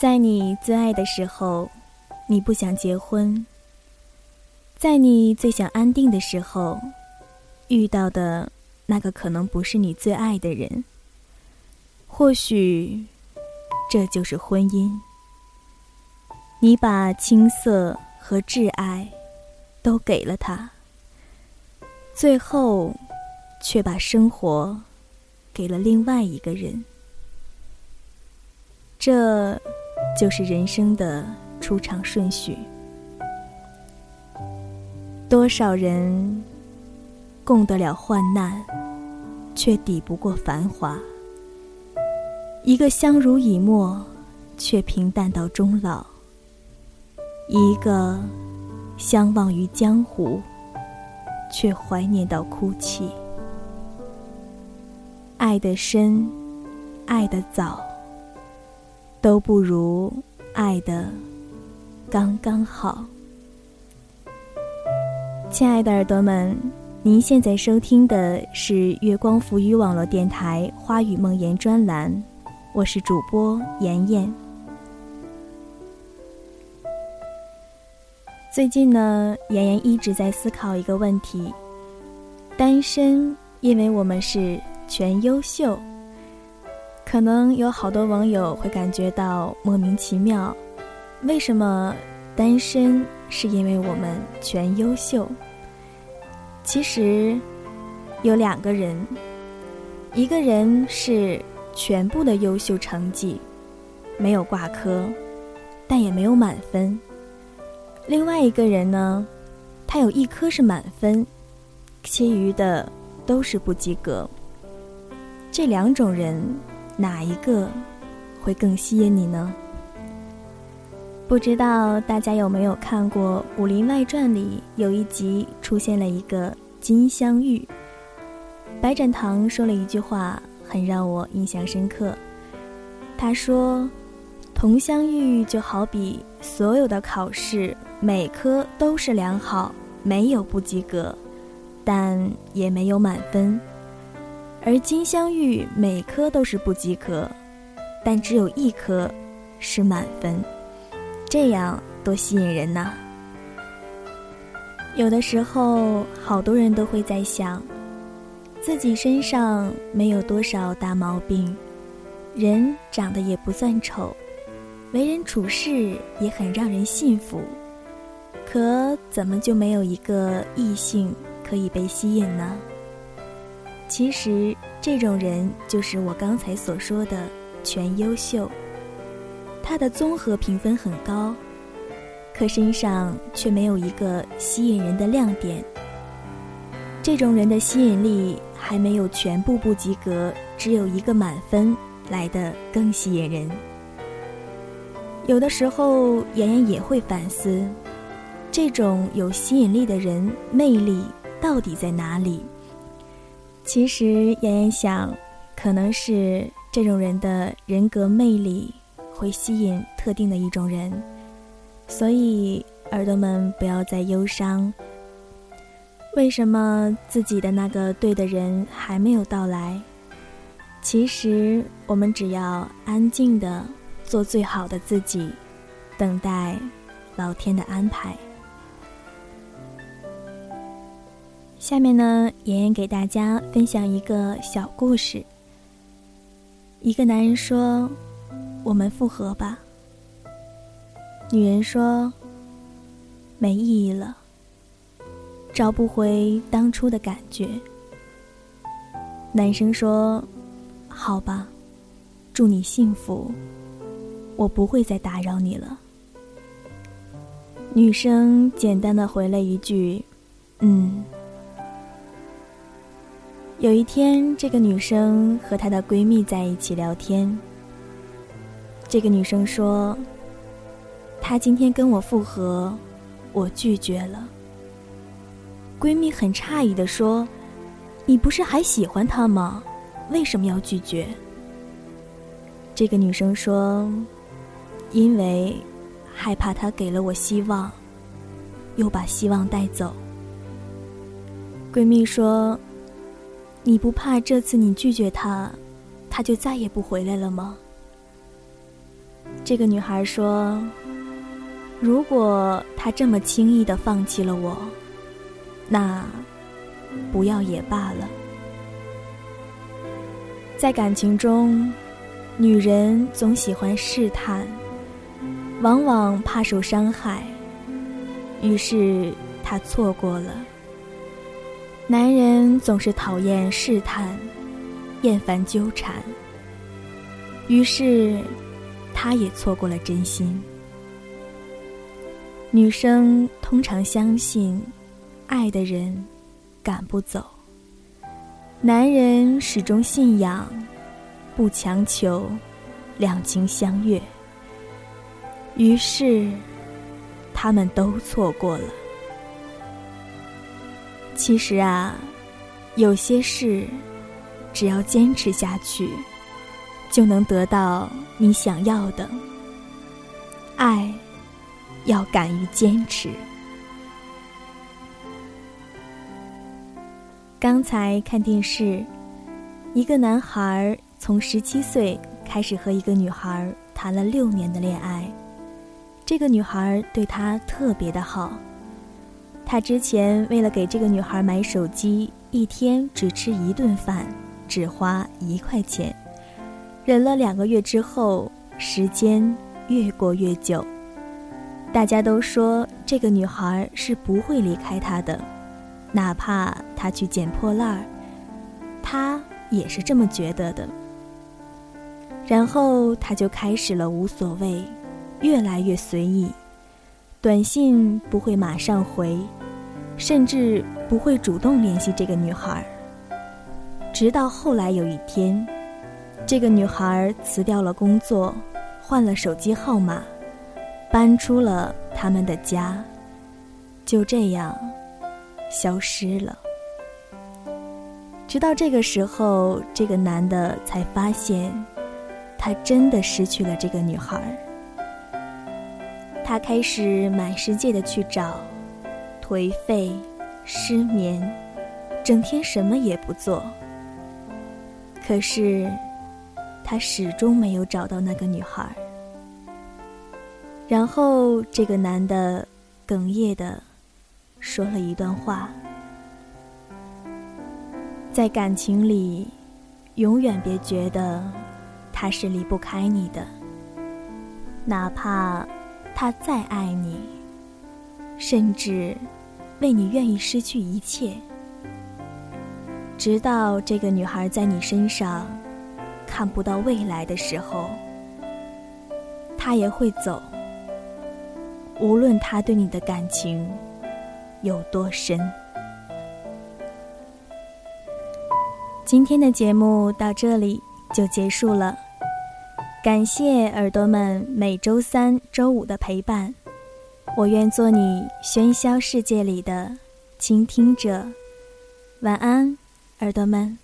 在你最爱的时候，你不想结婚；在你最想安定的时候，遇到的那个可能不是你最爱的人。或许，这就是婚姻。你把青涩和挚爱都给了他，最后却把生活给了另外一个人。这。就是人生的出场顺序。多少人共得了患难，却抵不过繁华；一个相濡以沫，却平淡到终老；一个相忘于江湖，却怀念到哭泣。爱得深，爱得早。都不如爱的刚刚好。亲爱的耳朵们，您现在收听的是月光浮语网络电台《花语梦言》专栏，我是主播妍妍。最近呢，妍妍一直在思考一个问题：单身，因为我们是全优秀。可能有好多网友会感觉到莫名其妙，为什么单身是因为我们全优秀？其实有两个人，一个人是全部的优秀成绩，没有挂科，但也没有满分；另外一个人呢，他有一科是满分，其余的都是不及格。这两种人。哪一个会更吸引你呢？不知道大家有没有看过《武林外传》里有一集出现了一个金镶玉。白展堂说了一句话，很让我印象深刻。他说：“同乡玉就好比所有的考试，每科都是良好，没有不及格，但也没有满分。”而金镶玉每颗都是不及格，但只有一颗是满分，这样多吸引人呐！有的时候，好多人都会在想，自己身上没有多少大毛病，人长得也不算丑，为人处事也很让人信服，可怎么就没有一个异性可以被吸引呢？其实，这种人就是我刚才所说的全优秀。他的综合评分很高，可身上却没有一个吸引人的亮点。这种人的吸引力还没有全部不及格，只有一个满分来的更吸引人。有的时候，妍妍也会反思，这种有吸引力的人魅力到底在哪里？其实，妍妍想，可能是这种人的人格魅力会吸引特定的一种人，所以耳朵们不要再忧伤。为什么自己的那个对的人还没有到来？其实，我们只要安静的做最好的自己，等待老天的安排。下面呢，妍妍给大家分享一个小故事。一个男人说：“我们复合吧。”女人说：“没意义了，找不回当初的感觉。”男生说：“好吧，祝你幸福，我不会再打扰你了。”女生简单的回了一句：“嗯。”有一天，这个女生和她的闺蜜在一起聊天。这个女生说：“她今天跟我复合，我拒绝了。”闺蜜很诧异的说：“你不是还喜欢他吗？为什么要拒绝？”这个女生说：“因为害怕他给了我希望，又把希望带走。”闺蜜说。你不怕这次你拒绝他，他就再也不回来了吗？这个女孩说：“如果他这么轻易的放弃了我，那不要也罢了。”在感情中，女人总喜欢试探，往往怕受伤害，于是她错过了。男人总是讨厌试探，厌烦纠缠，于是他也错过了真心。女生通常相信，爱的人赶不走。男人始终信仰，不强求，两情相悦。于是，他们都错过了。其实啊，有些事，只要坚持下去，就能得到你想要的。爱，要敢于坚持。刚才看电视，一个男孩从十七岁开始和一个女孩谈了六年的恋爱，这个女孩对他特别的好。他之前为了给这个女孩买手机，一天只吃一顿饭，只花一块钱，忍了两个月之后，时间越过越久，大家都说这个女孩是不会离开他的。哪怕他去捡破烂儿，他也是这么觉得的。然后他就开始了无所谓，越来越随意，短信不会马上回，甚至不会主动联系这个女孩。直到后来有一天，这个女孩辞掉了工作，换了手机号码，搬出了他们的家，就这样。消失了。直到这个时候，这个男的才发现，他真的失去了这个女孩。他开始满世界的去找，颓废、失眠，整天什么也不做。可是，他始终没有找到那个女孩。然后，这个男的哽咽的。说了一段话，在感情里，永远别觉得他是离不开你的，哪怕他再爱你，甚至为你愿意失去一切，直到这个女孩在你身上看不到未来的时候，他也会走。无论他对你的感情。有多深？今天的节目到这里就结束了，感谢耳朵们每周三、周五的陪伴。我愿做你喧嚣世界里的倾听者。晚安，耳朵们。